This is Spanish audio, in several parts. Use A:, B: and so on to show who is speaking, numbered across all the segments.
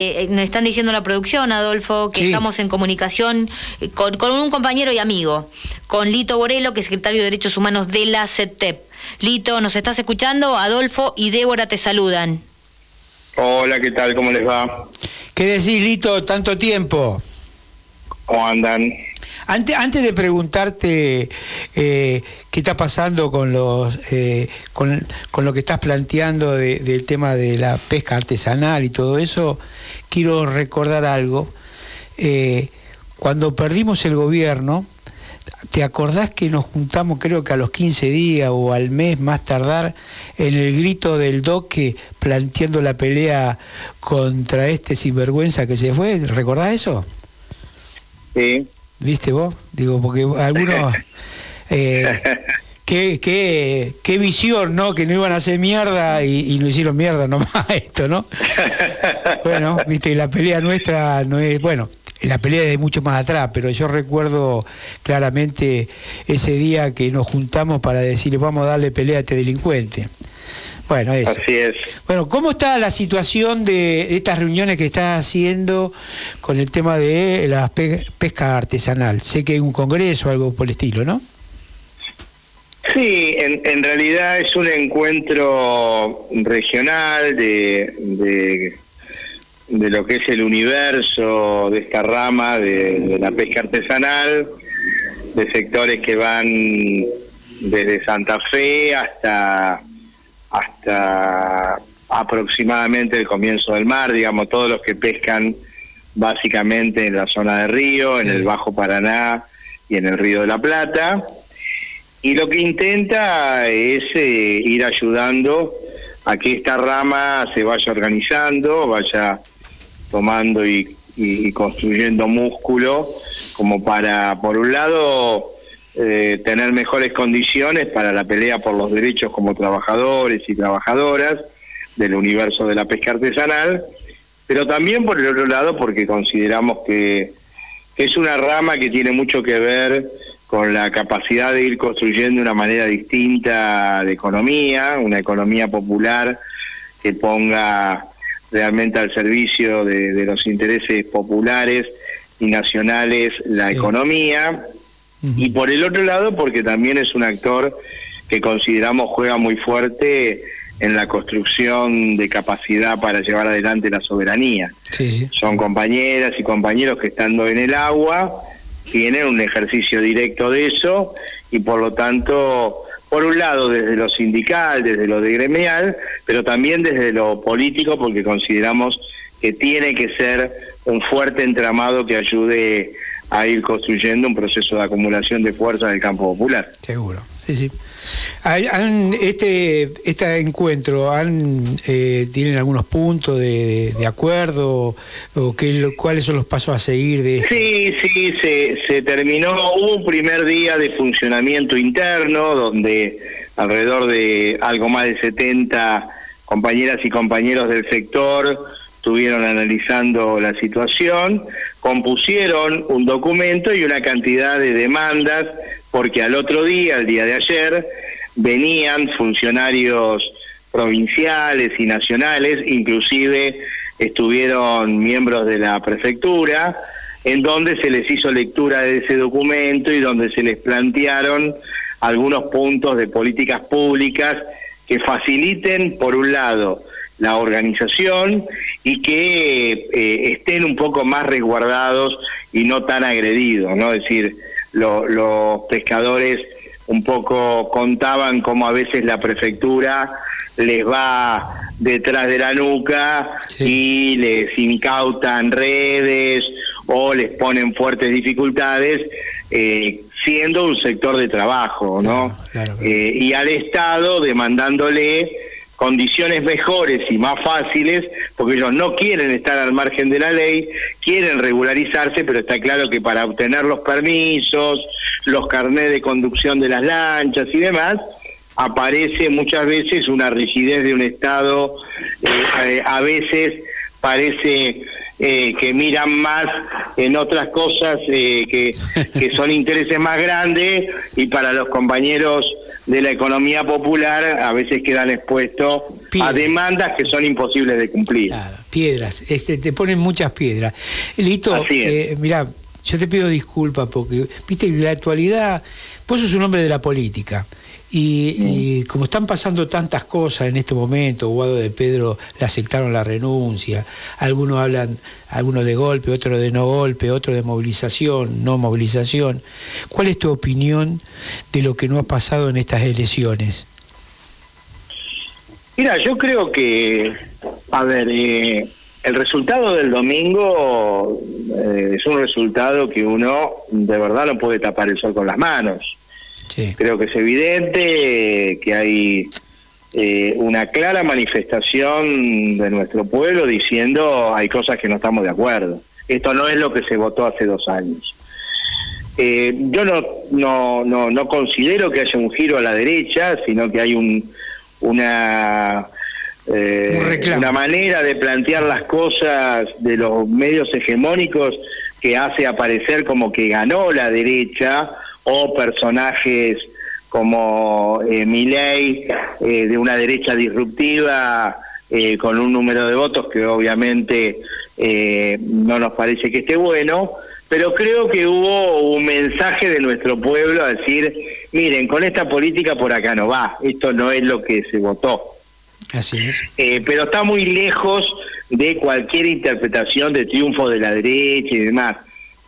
A: Eh, nos están diciendo la producción, Adolfo, que estamos en comunicación eh, con, un compañero y amigo, con Lito Borelo, que es secretario de Derechos Humanos de la CETEP. Lito, ¿nos estás escuchando? Adolfo y Débora te saludan.
B: Hola, ¿qué tal? ¿Cómo les va?
C: ¿Qué decís, Lito? Tanto tiempo.
B: ¿Cómo andan?
C: Antes, antes de preguntarte eh, qué está pasando con los eh, con, lo que estás planteando del tema de la pesca artesanal y todo eso, quiero recordar algo. Eh, cuando perdimos el gobierno, ¿te acordás que nos juntamos creo que a los 15 días o al mes más tardar en el grito del doque planteando la pelea contra este sinvergüenza que se fue? ¿Recordás eso?
B: Sí.
C: ¿Viste vos? Digo, porque algunos... Eh, qué, qué, qué, visión, ¿no? Que no iban a hacer mierda y, y no hicieron mierda nomás esto, ¿no? bueno, viste, la pelea nuestra no es, bueno, la pelea es de mucho más atrás, pero yo recuerdo claramente ese día que nos juntamos para decirle vamos a darle pelea a este delincuente. Bueno, eso.
B: Así es.
C: Bueno, ¿cómo está la situación de estas reuniones que estás haciendo con el tema de la pesca artesanal? Sé que hay un congreso o algo por el estilo, ¿no?
B: Sí, en, realidad es un encuentro regional de, de, de, lo que es el universo de esta rama de la pesca artesanal, de sectores que van desde Santa Fe hasta hasta aproximadamente el comienzo del mar, digamos, todos los que pescan básicamente en la zona de río, en el Bajo Paraná y en el Río de la Plata. Y lo que intenta es eh, ir ayudando a que esta rama se vaya organizando, vaya tomando y construyendo músculo, como para, por un lado, eh, tener mejores condiciones para la pelea por los derechos como trabajadores y trabajadoras del universo de la pesca artesanal, pero también por el otro lado porque consideramos que, es una rama que tiene mucho que ver con la capacidad de ir construyendo una manera distinta de economía, una economía popular que ponga realmente al servicio de, los intereses populares y nacionales la economía. Y por el otro lado, porque también es un actor que consideramos juega muy fuerte en la construcción de capacidad para llevar adelante la soberanía. Son compañeras y compañeros que estando en el agua tienen un ejercicio directo de eso y por lo tanto, por un lado desde lo sindical, desde lo de gremial, pero también desde lo político porque consideramos que tiene que ser un fuerte entramado que ayude a ir construyendo un proceso de acumulación de fuerza del campo popular.
C: Seguro, sí, sí. Este, este encuentro, han, eh, ¿tienen algunos puntos de, acuerdo o qué, cuáles son los pasos a seguir de?
B: Sí, sí, se, se terminó, un primer día de funcionamiento interno donde alrededor de algo más de 70 compañeras y compañeros del sector estuvieron analizando la situación, compusieron un documento y una cantidad de demandas, porque al otro día, el día de ayer, venían funcionarios provinciales y nacionales, inclusive estuvieron miembros de la prefectura, en donde se les hizo lectura de ese documento y donde se les plantearon algunos puntos de políticas públicas que faciliten, por un lado, la organización y que eh, estén un poco más resguardados y no tan agredidos, ¿no? Es decir, los pescadores un poco contaban cómo a veces la prefectura les va detrás de la nuca y les incautan redes o les ponen fuertes dificultades, eh, siendo un sector de trabajo, ¿no? Eh, y al Estado demandándole condiciones mejores y más fáciles, porque ellos no quieren estar al margen de la ley, quieren regularizarse, pero está claro que para obtener los permisos, los carnés de conducción de las lanchas y demás, aparece muchas veces una rigidez de un Estado, eh, a veces parece eh, que miran más en otras cosas eh, que, que son intereses más grandes y para los compañeros de la economía popular a veces quedan expuestos a demandas que son imposibles de cumplir.
C: piedras, este, te ponen muchas piedras. Lito, eh, mira, yo te pido disculpas porque, viste, en la actualidad, vos sos un hombre de la política. Y, como están pasando tantas cosas en este momento, Guado de Pedro le aceptaron la renuncia, algunos hablan, algunos de golpe, otros de no golpe, otros de movilización, no movilización. ¿Cuál es tu opinión de lo que no ha pasado en estas elecciones?
B: Mira, yo creo que, a ver, eh, el resultado del domingo eh, es un resultado que uno de verdad no puede tapar el sol con las manos. Creo que es evidente que hay eh, una clara manifestación de nuestro pueblo diciendo hay cosas que no estamos de acuerdo. Esto no es lo que se votó hace dos años. yo no, no, no, no considero que haya un giro a la derecha, sino que hay un, una, eh, una manera de plantear las cosas de los medios hegemónicos que hace aparecer como que ganó la derecha o personajes como eh, eh, de una derecha disruptiva eh, con un número de votos que obviamente no nos parece que esté bueno, pero creo que hubo un mensaje de nuestro pueblo a decir, miren, con esta política por acá no va, esto no es lo que se votó.
C: Así es.
B: Eh, pero está muy lejos de cualquier interpretación de triunfo de la derecha y demás.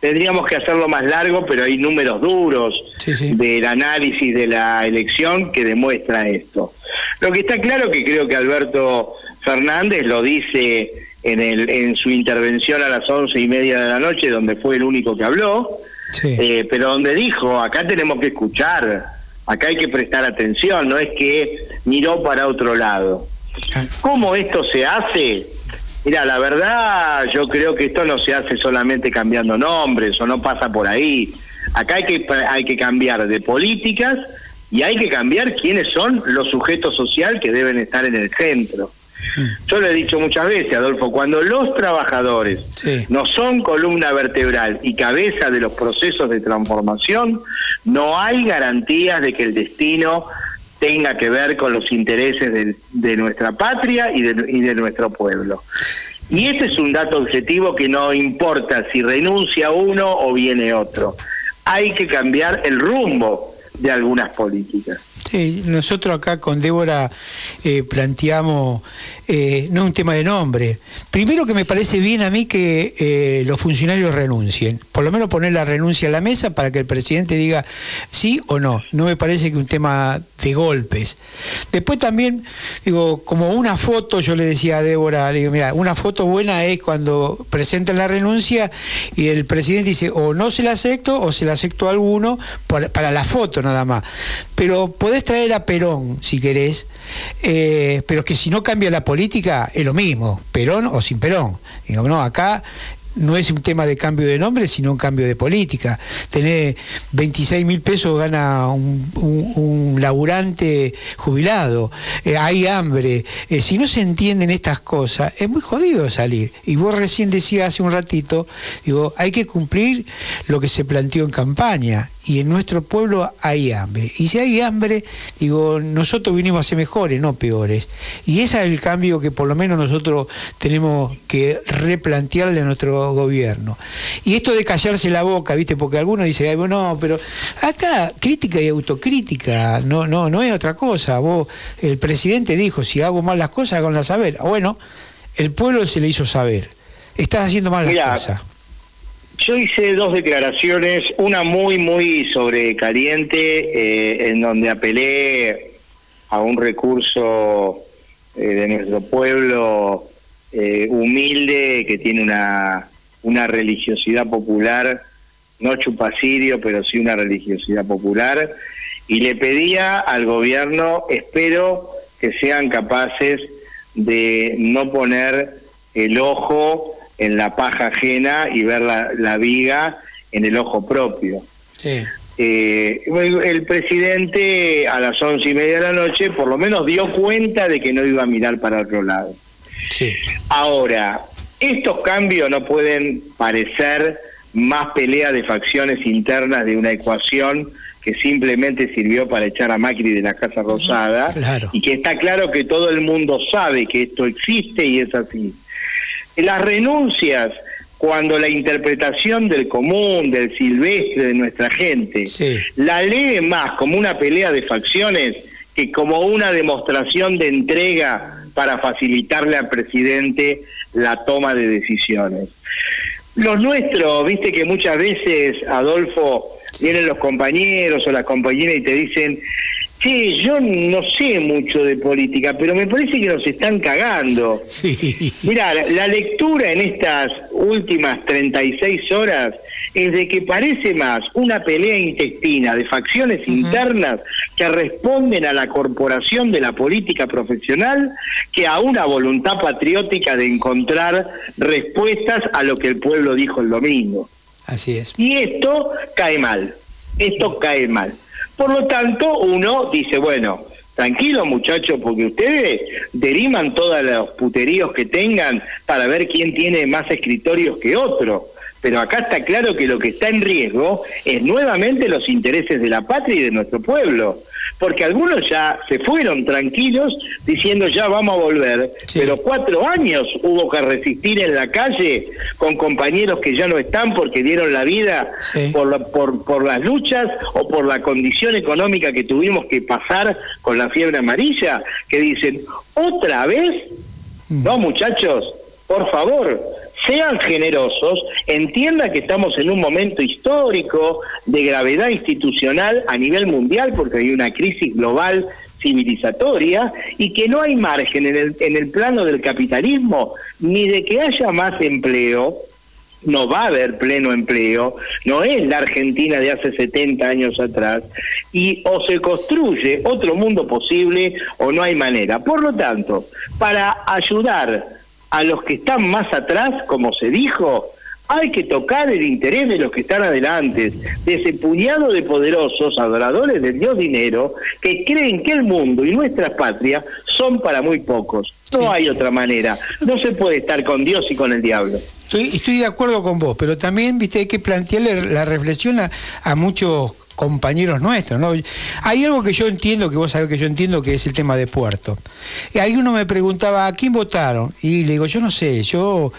B: Tendríamos que hacerlo más largo, pero hay números duros del análisis de la elección que demuestra esto. Lo que está claro que creo que Alberto Fernández lo dice en, el, en su intervención a las once y media de la noche, donde fue el único que habló, eh, pero donde dijo, acá tenemos que escuchar, acá hay que prestar atención, no es que miró para otro lado. Ah. ¿Cómo esto se hace? Mira, la verdad yo creo que esto no se hace solamente cambiando nombres o no pasa por ahí. Acá hay que, hay que cambiar de políticas y hay que cambiar quiénes son los sujetos sociales que deben estar en el centro. Yo lo he dicho muchas veces, Adolfo, cuando los trabajadores no son columna vertebral y cabeza de los procesos de transformación, no hay garantías de que el destino tenga que ver con los intereses de, nuestra patria y de, y de nuestro pueblo. Y ese es un dato objetivo que no importa si renuncia uno o viene otro. Hay que cambiar el rumbo de algunas políticas.
C: Sí, nosotros acá con Débora eh, planteamos eh, no un tema de nombre. Primero que me parece bien a mí que eh, los funcionarios renuncien, por lo menos poner la renuncia a la mesa para que el presidente diga sí o no. No me parece que un tema de golpes. Después también, digo, como una foto, yo le decía a Débora, digo, mira, una foto buena es cuando presentan la renuncia y el presidente dice o no se la acepto o se la acepto a alguno para, la foto nada más. Pero podés traer a Perón si querés, eh, pero que si no cambia la política, es lo mismo, Perón o sin Perón. Digamos, no, acá no es un tema de cambio de nombre, sino un cambio de política. Tener 26 mil pesos gana un, laburante jubilado, eh, hay hambre. Eh, si no se entienden estas cosas, es muy jodido salir. Y vos recién decías hace un ratito, digo, hay que cumplir lo que se planteó en campaña y en nuestro pueblo hay hambre. Y si hay hambre, digo, nosotros vinimos a ser mejores, no peores. Y ese es el cambio que por lo menos nosotros tenemos que replantearle a nuestro gobierno. Y esto de callarse la boca, ¿viste? Porque algunos dicen, bueno, pero acá crítica y autocrítica, no, no, no es otra cosa. Vos, el presidente dijo, si hago mal las cosas, háganlas saber. Bueno, el pueblo se le hizo saber. Estás haciendo mal las cosas
B: yo hice dos declaraciones, una muy, muy sobrecaliente, eh, en donde apelé a un recurso eh, de nuestro pueblo eh, humilde que tiene una, una religiosidad popular, no chupacirio, pero sí una religiosidad popular, y le pedía al gobierno, espero que sean capaces de no poner el ojo en la paja ajena y ver la, viga en el ojo propio. Eh, el presidente a las once y media de la noche por lo menos dio cuenta de que no iba a mirar para otro lado. Ahora, estos cambios no pueden parecer más pelea de facciones internas de una ecuación que simplemente sirvió para echar a Macri de la Casa Rosada y que está claro que todo el mundo sabe que esto existe y es así. Las renuncias cuando la interpretación del común, del silvestre, de nuestra gente, la lee más como una pelea de facciones que como una demostración de entrega para facilitarle al presidente la toma de decisiones. Los nuestros, viste que muchas veces, Adolfo, vienen los compañeros o las compañeras y te dicen, Sí, yo no sé mucho de política, pero me parece que nos están cagando. Sí. Mira, la, lectura en estas últimas 36 horas es de que parece más una pelea intestina de facciones internas que responden a la corporación de la política profesional que a una voluntad patriótica de encontrar respuestas a lo que el pueblo dijo el domingo.
C: Así es.
B: Y esto cae mal, esto cae mal. Por lo tanto, uno dice, bueno, tranquilo muchachos, porque ustedes deriman todos los puteríos que tengan para ver quién tiene más escritorios que otro. Pero acá está claro que lo que está en riesgo es nuevamente los intereses de la patria y de nuestro pueblo. Porque algunos ya se fueron tranquilos diciendo ya vamos a volver, pero cuatro años hubo que resistir en la calle con compañeros que ya no están porque dieron la vida por, por, por las luchas o por la condición económica que tuvimos que pasar con la fiebre amarilla, que dicen, otra vez, mm. no muchachos, por favor, sean generosos, entiendan que estamos en un momento histórico de gravedad institucional a nivel mundial porque hay una crisis global civilizatoria y que no hay margen en el, en el plano del capitalismo ni de que haya más empleo, no va a haber pleno empleo, no es la Argentina de hace 70 años atrás, y o se construye otro mundo posible o no hay manera. Por lo tanto, para ayudar a los que están más atrás, como se dijo, hay que tocar el interés de los que están adelante, de ese puñado de poderosos adoradores del Dios dinero que creen que el mundo y nuestra patria son para muy pocos. No hay otra manera. No se puede estar con Dios y con el diablo.
C: Estoy, estoy de acuerdo con vos, pero también viste hay que plantearle la reflexión a, a muchos compañeros nuestros. ¿no? Hay algo que yo entiendo, que vos sabés que yo entiendo, que es el tema de Puerto. Y alguno me preguntaba, ¿a quién votaron? Y le digo, yo no sé, yo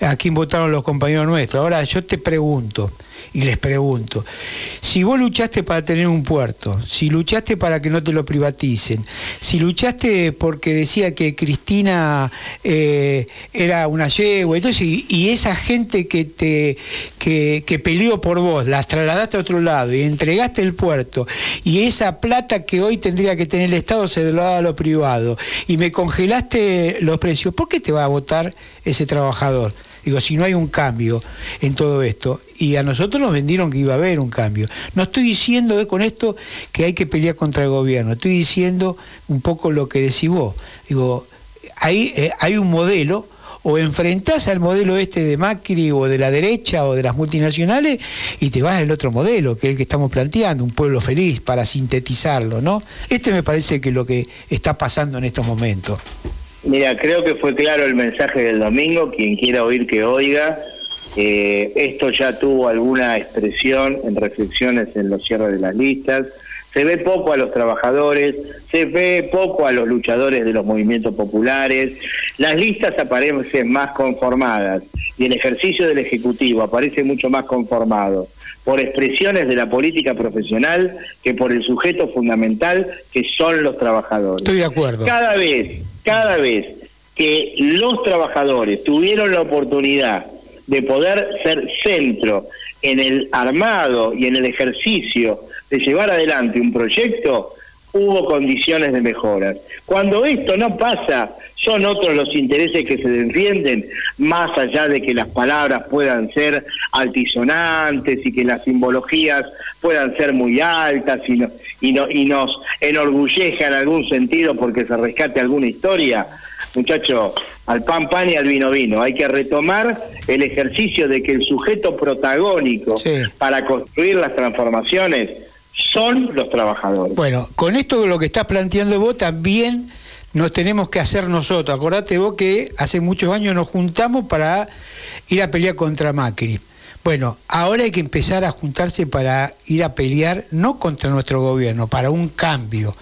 C: a quién votaron los compañeros nuestros. Ahora yo te pregunto, y les pregunto, si vos luchaste para tener un puerto, si luchaste para que no te lo privaticen, si luchaste porque decía que Cristina eh, era una yegua, entonces, y, esa gente que te que, que, peleó por vos, las trasladaste a otro lado y entregaste el puerto, y esa plata que hoy tendría que tener el Estado se lo daba a lo privado, y me congelaste los precios, ¿por qué te va a votar ese trabajador? Digo, si no hay un cambio en todo esto, y a nosotros nos vendieron que iba a haber un cambio. No estoy diciendo eh, con esto que hay que pelear contra el gobierno, estoy diciendo un poco lo que decís vos. Digo, hay, eh, hay un modelo, o enfrentás al modelo este de Macri o de la derecha o de las multinacionales y te vas al otro modelo, que es el que estamos planteando, un pueblo feliz, para sintetizarlo, ¿no? Este me parece que es lo que está pasando en estos momentos.
B: Mira, creo que fue claro el mensaje del domingo, quien quiera oír que oiga. Eh, esto ya tuvo alguna expresión en reflexiones en los cierres de las listas. Se ve poco a los trabajadores, se ve poco a los luchadores de los movimientos populares. Las listas aparecen más conformadas y el ejercicio del Ejecutivo aparece mucho más conformado por expresiones de la política profesional que por el sujeto fundamental que son los trabajadores.
C: Estoy de acuerdo.
B: Cada vez cada vez que los trabajadores tuvieron la oportunidad de poder ser centro en el armado y en el ejercicio de llevar adelante un proyecto, hubo condiciones de mejora. Cuando esto no pasa, son otros los intereses que se defienden, más allá de que las palabras puedan ser altisonantes y que las simbologías puedan ser muy altas y, y, no, y nos enorgullezca en algún sentido porque se rescate alguna historia. Muchachos, al pan pan y al vino vino. Hay que retomar el ejercicio de que el sujeto protagónico para construir las transformaciones son los trabajadores.
C: Bueno, con esto de lo que estás planteando vos también nos tenemos que hacer nosotros. Acordate vos que hace muchos años nos juntamos para ir a pelear contra Macri. Bueno, ahora hay que empezar a juntarse para ir a pelear, no contra nuestro gobierno, para un cambio.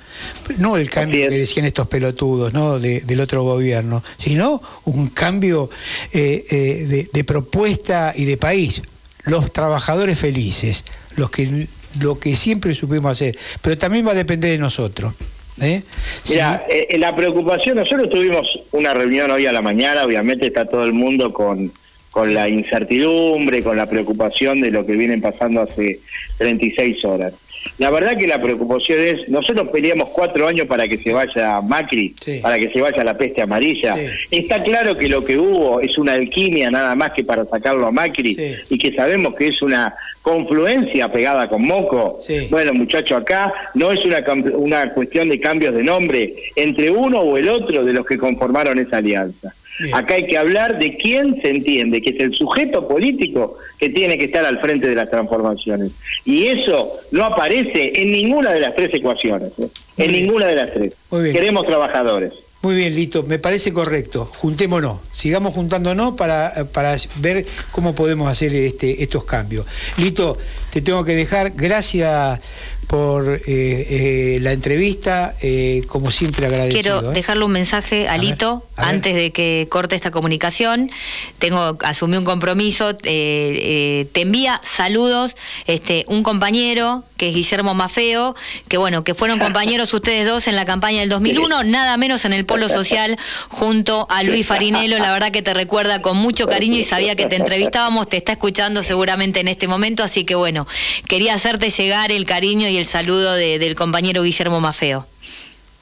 C: No el cambio que decían estos pelotudos ¿no? del otro gobierno, sino un cambio eh, eh, de, de propuesta y de país. Los trabajadores felices, los que lo que siempre supimos hacer, pero también va a depender de nosotros.
B: ¿eh? Mira, eh, la preocupación, nosotros tuvimos una reunión hoy a la mañana, obviamente está todo el mundo con, con la incertidumbre, con la preocupación de lo que vienen pasando hace 36 horas. La verdad que la preocupación es, nosotros peleamos cuatro años para que se vaya Macri, para que se vaya la peste amarilla. Está claro que lo que hubo es una alquimia nada más que para sacarlo a Macri y que sabemos que es una confluencia pegada con Moco. Bueno, muchachos, acá no es una, una cuestión de cambios de nombre entre uno o el otro de los que conformaron esa alianza. Acá hay que hablar de quién se entiende, que es el sujeto político que tiene que estar al frente de las transformaciones. Y eso no aparece en ninguna de las tres ecuaciones, ¿eh? en ninguna de las tres. Queremos trabajadores.
C: Muy bien, Lito, me parece correcto. Juntémonos, sigamos juntándonos para, para ver cómo podemos hacer este, estos cambios. Lito, te tengo que dejar. Gracias por eh, eh, la entrevista, eh, como siempre agradecido.
A: Quiero dejarle un mensaje a, Lito antes de que corte esta comunicación. Tengo asumí un compromiso, te envía saludos este un compañero que es Guillermo Mafeo, que bueno, que fueron compañeros ustedes dos en la campaña del 2001, nada menos en el Polo Social junto a Luis Farinelo, la verdad que te recuerda con mucho cariño y sabía que te entrevistábamos, te está escuchando seguramente en este momento, así que bueno, quería hacerte llegar el cariño y el saludo del compañero Guillermo Mafeo.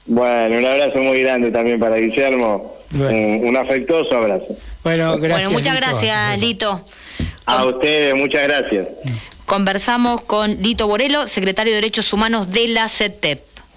B: Bueno, un abrazo muy grande también para Guillermo. Un, afectuoso abrazo.
A: Bueno, gracias. Bueno, muchas gracias, Lito.
B: A ustedes, muchas gracias.
A: Conversamos con Lito Borelo, secretario de Derechos Humanos de la CETEP.